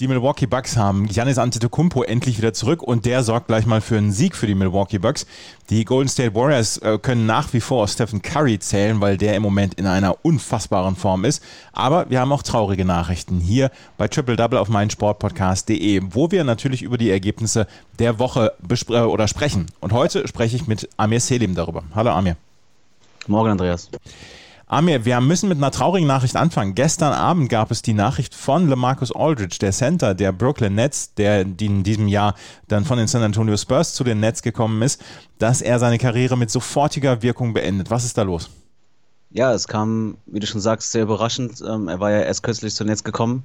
Die Milwaukee Bucks haben Giannis Antetokounmpo endlich wieder zurück und der sorgt gleich mal für einen Sieg für die Milwaukee Bucks. Die Golden State Warriors äh, können nach wie vor auf Stephen Curry zählen, weil der im Moment in einer unfassbaren Form ist. Aber wir haben auch traurige Nachrichten hier bei Triple Double auf meinsportpodcast.de, wo wir natürlich über die Ergebnisse der Woche äh, oder sprechen. Und heute spreche ich mit Amir Selim darüber. Hallo Amir. Morgen, Andreas. Amir, wir müssen mit einer traurigen Nachricht anfangen. Gestern Abend gab es die Nachricht von LaMarcus Aldridge, der Center der Brooklyn Nets, der in diesem Jahr dann von den San Antonio Spurs zu den Nets gekommen ist, dass er seine Karriere mit sofortiger Wirkung beendet. Was ist da los? Ja, es kam, wie du schon sagst, sehr überraschend. Ähm, er war ja erst kürzlich zu Netz gekommen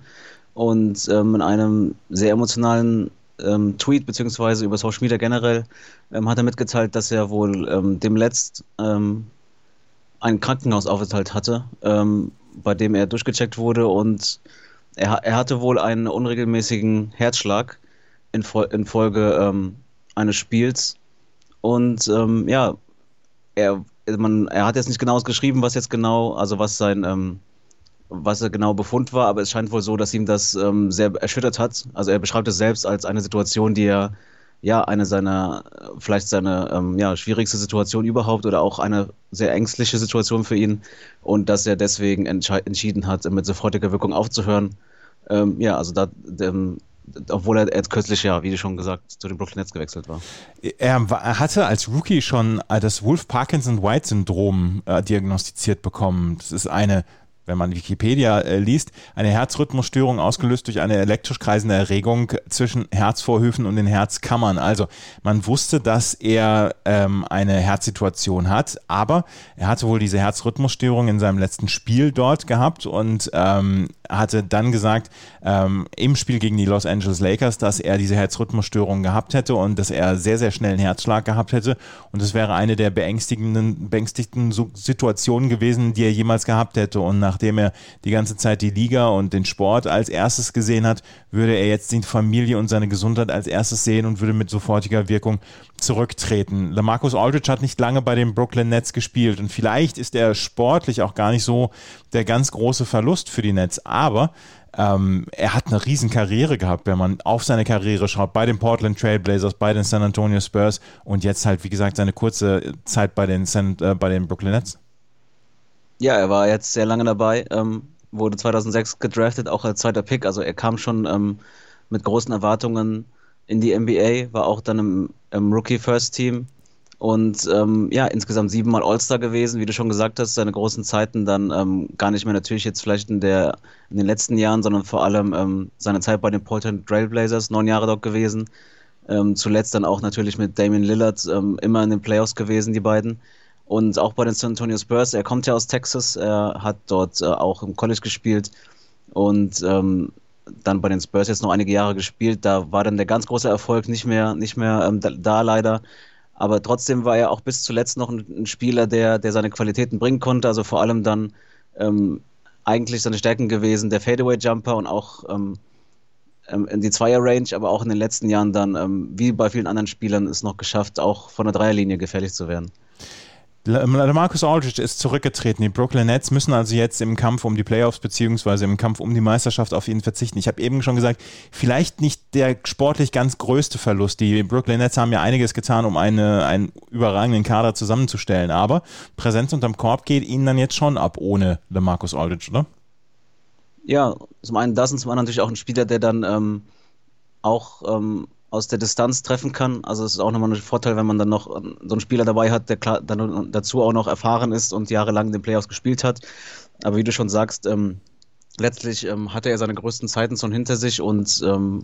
und ähm, in einem sehr emotionalen ähm, Tweet beziehungsweise über Social Media generell hat er mitgeteilt, dass er wohl dem letzt einen Krankenhausaufenthalt hatte, ähm, bei dem er durchgecheckt wurde und er, er hatte wohl einen unregelmäßigen Herzschlag infolge in Folge, ähm, eines Spiels. Und ähm, ja, er, man, er hat jetzt nicht genau geschrieben, was jetzt genau, also was sein, ähm, was er genau Befund war, aber es scheint wohl so, dass ihm das ähm, sehr erschüttert hat. Also er beschreibt es selbst als eine Situation, die er ja, eine seiner, vielleicht seine ähm, ja, schwierigste Situation überhaupt oder auch eine sehr ängstliche Situation für ihn und dass er deswegen entschieden hat, mit sofortiger Wirkung aufzuhören. Ähm, ja, also da, ähm, obwohl er jetzt kürzlich, ja, wie schon gesagt, zu den Brooklyn Nets gewechselt war. Er, er hatte als Rookie schon äh, das Wolf-Parkinson-White-Syndrom äh, diagnostiziert bekommen. Das ist eine wenn man Wikipedia äh, liest, eine Herzrhythmusstörung ausgelöst durch eine elektrisch kreisende Erregung zwischen Herzvorhöfen und den Herzkammern. Also man wusste, dass er ähm, eine Herzsituation hat, aber er hatte wohl diese Herzrhythmusstörung in seinem letzten Spiel dort gehabt und ähm, hatte dann gesagt, ähm, im Spiel gegen die Los Angeles Lakers, dass er diese Herzrhythmusstörung gehabt hätte und dass er sehr, sehr schnell einen Herzschlag gehabt hätte. Und es wäre eine der beängstigenden, beängstigenden Situationen gewesen, die er jemals gehabt hätte. Und nachdem er die ganze Zeit die Liga und den Sport als erstes gesehen hat, würde er jetzt die Familie und seine Gesundheit als erstes sehen und würde mit sofortiger Wirkung zurücktreten. Lamarcus Aldridge hat nicht lange bei den Brooklyn Nets gespielt und vielleicht ist er sportlich auch gar nicht so der ganz große Verlust für die Nets, aber ähm, er hat eine riesen Karriere gehabt, wenn man auf seine Karriere schaut, bei den Portland Trailblazers, bei den San Antonio Spurs und jetzt halt, wie gesagt, seine kurze Zeit bei den, San, äh, bei den Brooklyn Nets. Ja, er war jetzt sehr lange dabei, ähm, wurde 2006 gedraftet, auch als zweiter Pick, also er kam schon ähm, mit großen Erwartungen in die NBA, war auch dann im, im Rookie First Team und ähm, ja, insgesamt siebenmal All-Star gewesen, wie du schon gesagt hast, seine großen Zeiten dann ähm, gar nicht mehr natürlich jetzt vielleicht in, der, in den letzten Jahren, sondern vor allem ähm, seine Zeit bei den Portland Trailblazers, neun Jahre dort gewesen. Ähm, zuletzt dann auch natürlich mit Damian Lillard ähm, immer in den Playoffs gewesen, die beiden. Und auch bei den San Antonio Spurs, er kommt ja aus Texas, er hat dort äh, auch im College gespielt und ähm, dann bei den Spurs jetzt noch einige Jahre gespielt. Da war dann der ganz große Erfolg nicht mehr, nicht mehr ähm, da, da, leider. Aber trotzdem war er auch bis zuletzt noch ein, ein, Spieler, der, der seine Qualitäten bringen konnte. Also vor allem dann ähm, eigentlich seine Stärken gewesen, der Fadeaway-Jumper und auch ähm, ähm in die Zweier-Range, aber auch in den letzten Jahren dann, ähm, wie bei vielen anderen Spielern, es noch geschafft, auch von der Dreierlinie gefährlich zu werden. Marcus Aldridge ist zurückgetreten. Die Brooklyn Nets müssen also jetzt im Kampf um die Playoffs beziehungsweise im Kampf um die Meisterschaft auf ihn verzichten. Ich habe eben schon gesagt, vielleicht nicht der sportlich ganz größte Verlust. Die Brooklyn Nets haben ja einiges getan, um eine, einen überragenden Kader zusammenzustellen, aber Präsenz unterm Korb geht ihnen dann jetzt schon ab ohne Marcus Aldridge, oder? Ja, zum einen das und zum anderen natürlich auch ein Spieler, der dann ähm, auch ähm, aus der Distanz treffen kann. Also es ist auch nochmal ein Vorteil, wenn man dann noch ähm, so einen Spieler dabei hat, der klar, dann dazu auch noch erfahren ist und jahrelang den Playoffs gespielt hat. Aber wie du schon sagst, ähm, letztlich ähm, hatte er seine größten Zeiten schon hinter sich und ähm,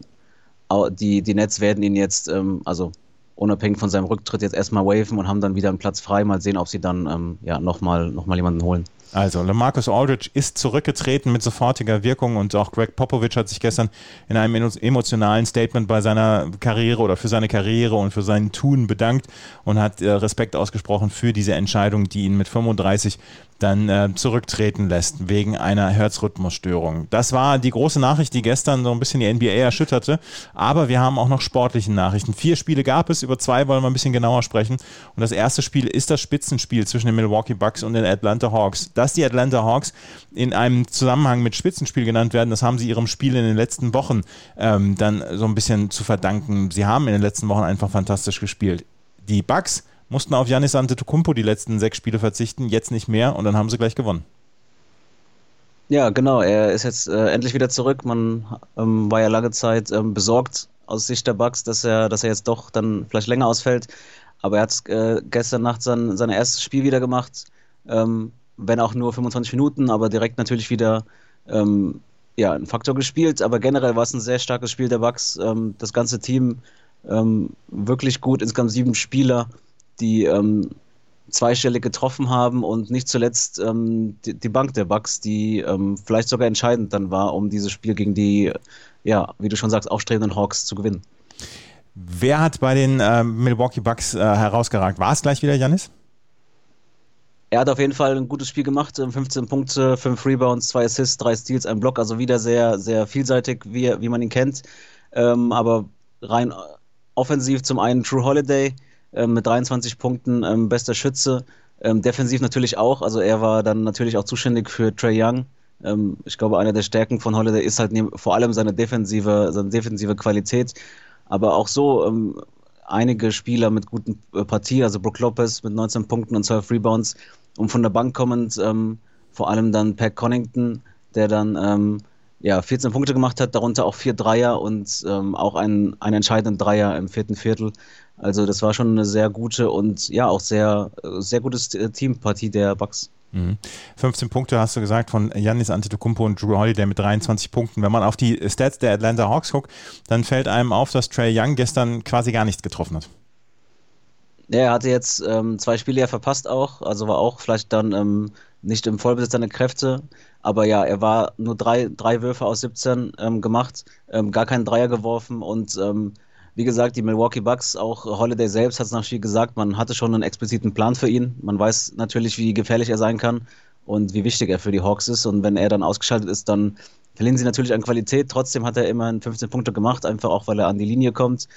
die, die Nets werden ihn jetzt, ähm, also unabhängig von seinem Rücktritt, jetzt erstmal waven und haben dann wieder einen Platz frei. Mal sehen, ob sie dann ähm, ja, nochmal noch mal jemanden holen. Also, Lamarcus Aldridge ist zurückgetreten mit sofortiger Wirkung und auch Greg Popovich hat sich gestern in einem emotionalen Statement bei seiner Karriere oder für seine Karriere und für sein Tun bedankt und hat äh, Respekt ausgesprochen für diese Entscheidung, die ihn mit 35 dann äh, zurücktreten lässt wegen einer Herzrhythmusstörung. Das war die große Nachricht, die gestern so ein bisschen die NBA erschütterte. Aber wir haben auch noch sportliche Nachrichten. Vier Spiele gab es, über zwei wollen wir ein bisschen genauer sprechen. Und das erste Spiel ist das Spitzenspiel zwischen den Milwaukee Bucks und den Atlanta Hawks. Dass die Atlanta Hawks in einem Zusammenhang mit Spitzenspiel genannt werden, das haben sie ihrem Spiel in den letzten Wochen ähm, dann so ein bisschen zu verdanken. Sie haben in den letzten Wochen einfach fantastisch gespielt. Die Bucks mussten auf Janis Antetokounmpo die letzten sechs Spiele verzichten, jetzt nicht mehr und dann haben sie gleich gewonnen. Ja, genau. Er ist jetzt äh, endlich wieder zurück. Man ähm, war ja lange Zeit ähm, besorgt aus Sicht der Bucks, dass er, dass er jetzt doch dann vielleicht länger ausfällt. Aber er hat äh, gestern Nacht sein, sein erstes Spiel wieder gemacht. Ähm, wenn auch nur 25 Minuten, aber direkt natürlich wieder ähm, ja, ein Faktor gespielt. Aber generell war es ein sehr starkes Spiel der Bucks. Ähm, das ganze Team ähm, wirklich gut, insgesamt sieben Spieler die ähm, zweistellig getroffen haben und nicht zuletzt ähm, die, die, Bank der Bucks, die vielleicht sogar entscheidend dann war, um dieses Spiel gegen die, ja, wie du schon sagst, aufstrebenden Hawks zu gewinnen. Wer hat bei den äh, Milwaukee Bucks äh, herausgeragt? War es gleich wieder Janis? Er hat auf jeden Fall ein gutes Spiel gemacht. 15 Punkte, 5 Rebounds, 2 Assists, 3 Steals, ein Block. Also wieder sehr, sehr vielseitig, wie, wie man ihn kennt. Ähm, aber rein offensiv zum einen True Holiday, ähm, mit 23 Punkten, ähm, bester Schütze. Ähm, defensiv natürlich auch, also er war dann natürlich auch zuständig für Trey Young. Ähm, ich glaube, eine der Stärken von Holiday ist halt vor allem seine defensive, seine defensive Qualität. Aber auch so ähm, einige Spieler mit guten äh, Partien, also Brook Lopez mit 19 Punkten und 12 Rebounds und von der Bank kommend, ähm, vor allem dann Pat Connington, der dann ja, 14 Punkte gemacht hat, darunter auch vier Dreier und ähm, auch einen, einen entscheidenden Dreier im vierten Viertel. Also das war schon eine sehr gute und ja auch sehr, sehr gutes äh, Teampartie der Bucks. 15 mhm. Punkte hast du gesagt von Yannis Antetokounmpo und Drew Holiday mit 23 Punkten. Wenn man auf die Stats der Atlanta Hawks guckt, dann fällt einem auf, dass Trey Young gestern quasi gar nichts getroffen hat. Ja, er hatte jetzt ähm, zwei Spiele ja verpasst auch, also war auch vielleicht dann ähm, nicht im Vollbesitz seiner Kräfte. Aber ja, er war nur drei, drei Würfe aus 17 ähm, gemacht, ähm, gar keinen Dreier geworfen und ähm, wie gesagt, die Milwaukee Bucks, auch Holiday selbst hat es nach Spiel gesagt, man hatte schon einen expliziten Plan für ihn. Man weiß natürlich, wie gefährlich er sein kann und wie wichtig er für die Hawks ist. Und wenn er dann ausgeschaltet ist, dann verlieren sie natürlich an Qualität. Trotzdem hat er immerhin 15 Punkte gemacht, einfach auch, weil er an die Linie kommt.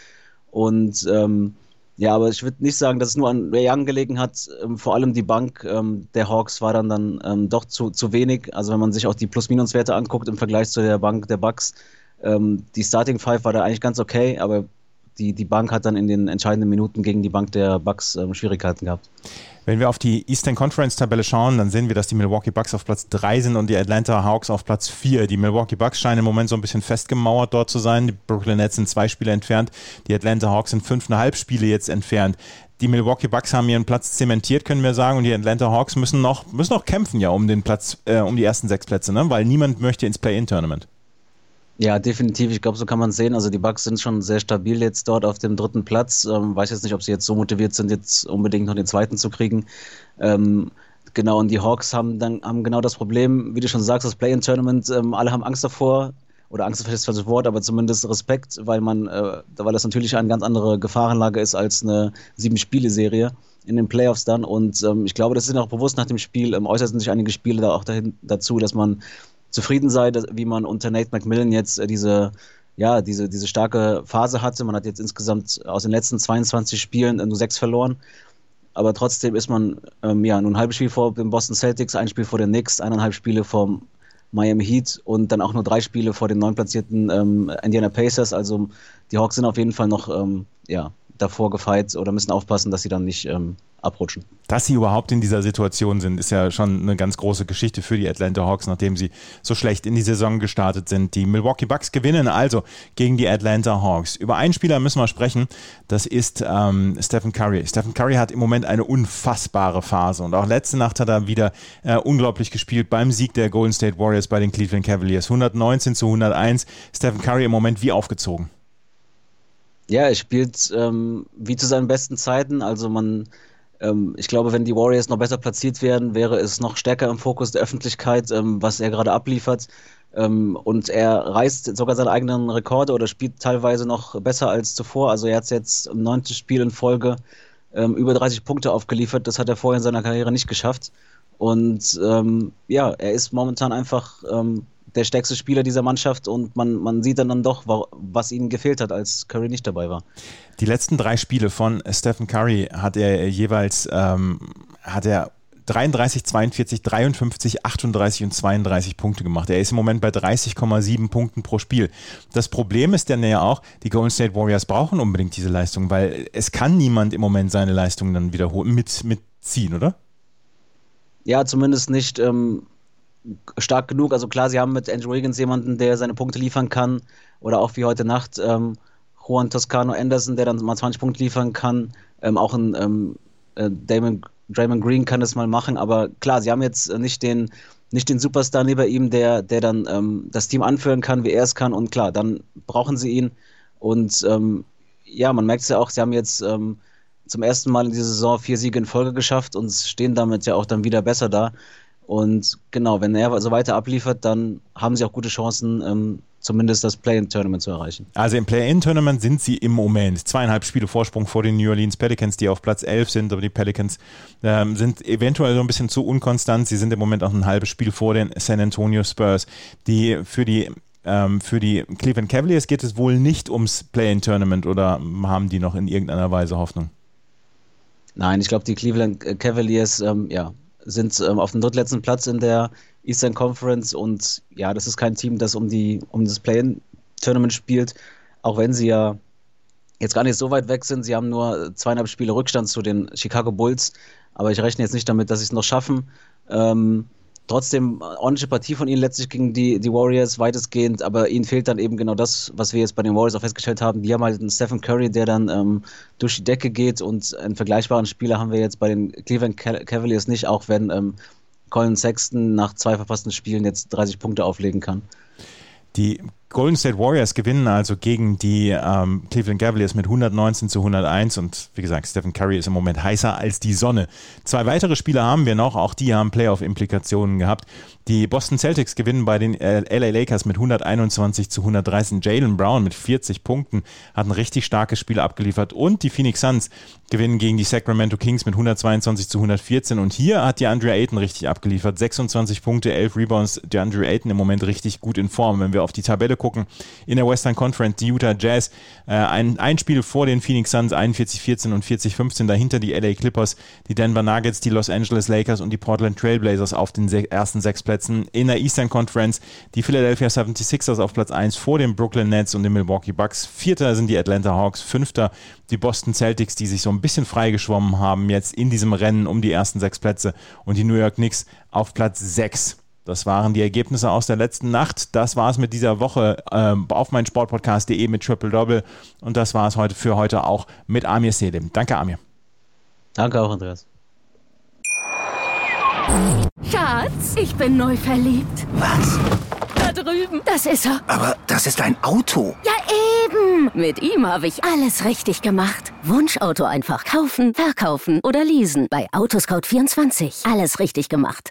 Und ähm, ja, aber ich würde nicht sagen, dass es nur an Ray Young gelegen hat. Ähm, vor allem die Bank ähm, der Hawks war dann, dann ähm, doch zu, zu wenig. Also wenn man sich auch die Plus-Minus-Werte anguckt im Vergleich zu der Bank der Bucks, ähm, die Starting Five war da eigentlich ganz okay, aber die, die Bank hat dann in den entscheidenden Minuten gegen die Bank der Bucks ähm, Schwierigkeiten gehabt. Wenn wir auf die Eastern Conference Tabelle schauen, dann sehen wir, dass die Milwaukee Bucks auf Platz 3 sind und die Atlanta Hawks auf Platz 4. Die Milwaukee Bucks scheinen im Moment so ein bisschen festgemauert dort zu sein. Die Brooklyn Nets sind zwei Spiele entfernt. Die Atlanta Hawks sind fünfeinhalb Spiele jetzt entfernt. Die Milwaukee Bucks haben ihren Platz zementiert, können wir sagen, und die Atlanta Hawks müssen noch, müssen noch kämpfen ja um den Platz, äh, um die ersten sechs Plätze, ne? weil niemand möchte ins Play-In-Tournament. Ja, definitiv. Ich glaube, so kann man sehen. Also die Bucks sind schon sehr stabil jetzt dort auf dem dritten Platz. Ähm, weiß jetzt nicht, ob sie jetzt so motiviert sind, jetzt unbedingt noch den zweiten zu kriegen. Ähm, genau, und die Hawks haben dann haben genau das Problem, wie du schon sagst, das Play-in-Tournament. Ähm, alle haben Angst davor. Oder Angst ist vielleicht das Wort, aber zumindest Respekt, weil man, äh, weil das natürlich eine ganz andere Gefahrenlage ist als eine sieben-Spiele-Serie in den Playoffs dann. Und ähm, ich glaube, das ihnen auch bewusst nach dem Spiel, ähm, äußerten sich einige Spiele da auch dahin, dazu, dass man zufrieden sei, wie man unter Nate McMillan jetzt äh, diese, ja, diese, diese starke Phase hatte. Man hat jetzt insgesamt aus den letzten 22 Spielen äh, nur sechs verloren. Aber trotzdem ist man ähm, ja nur ein halbes Spiel vor den Boston Celtics, ein Spiel vor den Knicks, eineinhalb Spiele vor Miami Heat und dann auch nur drei Spiele vor den neun platzierten ähm, Indiana Pacers. Also die Hawks sind auf jeden Fall noch ähm, ja, davor gefeit oder müssen aufpassen, dass sie dann nicht ähm, abrutschen. Dass sie überhaupt in dieser Situation sind, ist ja schon eine ganz große Geschichte für die Atlanta Hawks, nachdem sie so schlecht in die Saison gestartet sind. Die Milwaukee Bucks gewinnen also gegen die Atlanta Hawks. Über einen Spieler müssen wir sprechen, das ist ähm, Stephen Curry. Stephen Curry hat im Moment eine unfassbare Phase und auch letzte Nacht hat er wieder äh, unglaublich gespielt beim Sieg der Golden State Warriors bei den Cleveland Cavaliers. 119 zu 101. Stephen Curry im Moment wie aufgezogen. Ja, er spielt ähm, wie zu seinen besten Zeiten. Also man Ähm, ich glaube, wenn die Warriors noch besser platziert werden, wäre es noch stärker im Fokus der Öffentlichkeit, ähm, was er gerade abliefert. Ähm, und er reißt sogar seine eigenen Rekorde oder spielt teilweise noch besser als zuvor. Also er hat jetzt im neunten Spiel in Folge ähm, über 30 Punkte aufgeliefert. Das hat er vorher in seiner Karriere nicht geschafft. Und ähm, ja, er ist momentan einfach ähm, der stärkste Spieler dieser Mannschaft und man, man sieht dann, dann doch, was ihnen gefehlt hat, als Curry nicht dabei war. Die letzten drei Spiele von Stephen Curry hat er jeweils ähm, hat er 33, 42, 53, 38 und 32 Punkte gemacht. Er ist im Moment bei 30,7 Punkten pro Spiel. Das Problem ist dann ja auch, die Golden State Warriors brauchen unbedingt diese Leistung, weil es kann niemand im Moment seine Leistung dann wiederholen, mit, mitziehen, oder? Ja, zumindest nicht ähm, stark genug. Also klar, sie haben mit Andrew Wiggins jemanden, der seine Punkte liefern kann. Oder auch wie heute Nacht ähm, Juan Toscano Anderson, der dann mal 20 Punkte liefern kann. Ähm, auch ein ähm, äh, Damon Draymond Green kann das mal machen, aber klar, sie haben jetzt nicht den, nicht den Superstar neben ihm, der, der dann ähm, das Team anführen kann, wie er es kann. Und klar, dann brauchen sie ihn. Und ähm, ja, man merkt es ja auch, sie haben jetzt ähm, zum ersten Mal in dieser Saison vier Siege in Folge geschafft und stehen damit ja auch dann wieder besser da. Und genau, wenn er so weiter abliefert, dann haben sie auch gute Chancen, ähm, zumindest das Play-In-Tournament zu erreichen. Also im Play-In-Tournament sind sie im Moment zweieinhalb Spiele Vorsprung vor den New Orleans Pelicans, die auf Platz 11 sind, aber die Pelicans ähm, sind eventuell so ein bisschen zu unkonstant. Sie sind im Moment auch ein halbes Spiel vor den San Antonio Spurs, die für die ähm, für die Cleveland Cavaliers geht es wohl nicht ums Play-In-Tournament oder haben die noch in irgendeiner Weise Hoffnung? Nein, ich glaube, die Cleveland Cavaliers ähm, ja, sind ähm, auf dem drittletzten Platz in der Eastern Conference und ja, das ist kein Team, das um, die, um das Play-In-Tournament spielt, auch wenn sie ja jetzt gar nicht so weit weg sind. Sie haben nur zweieinhalb Spiele Rückstand zu den Chicago Bulls, aber ich rechne jetzt nicht damit, dass sie es noch schaffen. Ähm, trotzdem ordentliche Partie von ihnen letztlich gegen die, die Warriors weitestgehend, aber ihnen fehlt dann eben genau das, was wir jetzt bei den Warriors auch festgestellt haben. Die haben halt einen Stephen Curry, der dann ähm, durch die Decke geht und einen vergleichbaren Spieler haben wir jetzt bei den Cleveland Cavaliers nicht, auch wenn ähm, Colin Sexton nach zwei verpassten Spielen jetzt 30 Punkte auflegen kann. Die Golden State Warriors gewinnen also gegen die ähm, Cleveland Cavaliers mit 119 zu 101 und wie gesagt, Stephen Curry ist im Moment heißer als die Sonne. Zwei weitere Spieler haben wir noch, auch die haben Playoff-Implikationen gehabt. Die Boston Celtics gewinnen bei den äh, LA Lakers mit 121 zu 113. Jalen Brown mit 40 Punkten hat ein richtig starkes Spiel abgeliefert und die Phoenix Suns gewinnen gegen die Sacramento Kings mit 122 zu 114 und hier hat die Andre Ayton richtig abgeliefert. 26 Punkte, 11 Rebounds. Der Andre Ayton im Moment richtig gut in Form. Wenn wir auf die Tabelle gucken, in der Western Conference, die Utah Jazz, äh, ein, ein Spiel vor den Phoenix Suns, 41-14 und 40-15, dahinter die LA Clippers, die Denver Nuggets, die Los Angeles Lakers und die Portland Trailblazers auf den se ersten sechs Plätzen. In der Eastern Conference die Philadelphia 76ers auf Platz 1 vor den Brooklyn Nets und den Milwaukee Bucks. Vierter sind die Atlanta Hawks, fünfter die Boston Celtics, die sich so ein bisschen freigeschwommen haben jetzt in diesem Rennen um die ersten sechs Plätze und die New York Knicks auf Platz 6. Das waren die Ergebnisse aus der letzten Nacht. Das war es mit dieser Woche ähm, auf meinsportpodcast.de mit Triple Double. Und das war es heute für heute auch mit Amir Selim. Danke, Amir. Danke auch, Andreas. Schatz, ich bin neu verliebt. Was? Da drüben. Das ist er. Aber das ist ein Auto. Ja, eben. Mit ihm habe ich alles richtig gemacht. Wunschauto einfach kaufen, verkaufen oder leasen. Bei Autoscout24. Alles richtig gemacht.